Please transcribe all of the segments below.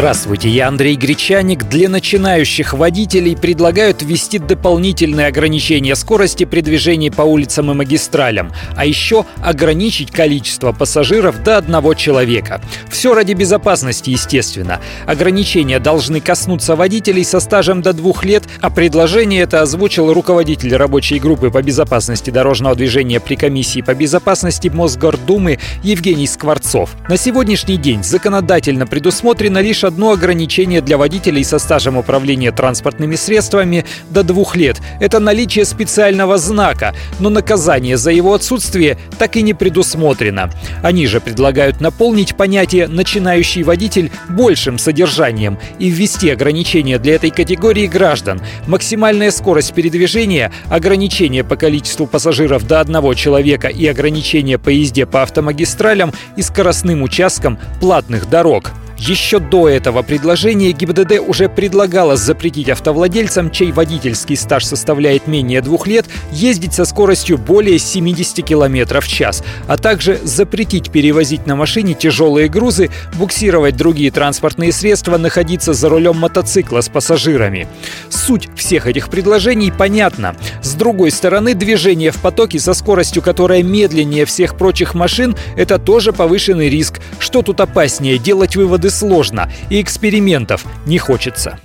Здравствуйте, я Андрей Гречаник. Для начинающих водителей предлагают ввести дополнительные ограничения скорости при движении по улицам и магистралям, а еще ограничить количество пассажиров до одного человека. Все ради безопасности, естественно. Ограничения должны коснуться водителей со стажем до двух лет, а предложение это озвучил руководитель рабочей группы по безопасности дорожного движения при комиссии по безопасности Мосгордумы Евгений Скворцов. На сегодняшний день законодательно предусмотрено лишь одно ограничение для водителей со стажем управления транспортными средствами до двух лет. Это наличие специального знака, но наказание за его отсутствие так и не предусмотрено. Они же предлагают наполнить понятие «начинающий водитель» большим содержанием и ввести ограничения для этой категории граждан. Максимальная скорость передвижения, ограничение по количеству пассажиров до одного человека и ограничение по езде по автомагистралям и скоростным участкам платных дорог. Еще до этого предложения ГИБДД уже предлагало запретить автовладельцам, чей водительский стаж составляет менее двух лет, ездить со скоростью более 70 км в час, а также запретить перевозить на машине тяжелые грузы, буксировать другие транспортные средства, находиться за рулем мотоцикла с пассажирами. Суть всех этих предложений понятна. Другой стороны, движение в потоке со скоростью, которая медленнее всех прочих машин, это тоже повышенный риск. Что тут опаснее, делать выводы сложно, и экспериментов не хочется.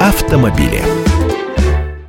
Автомобили.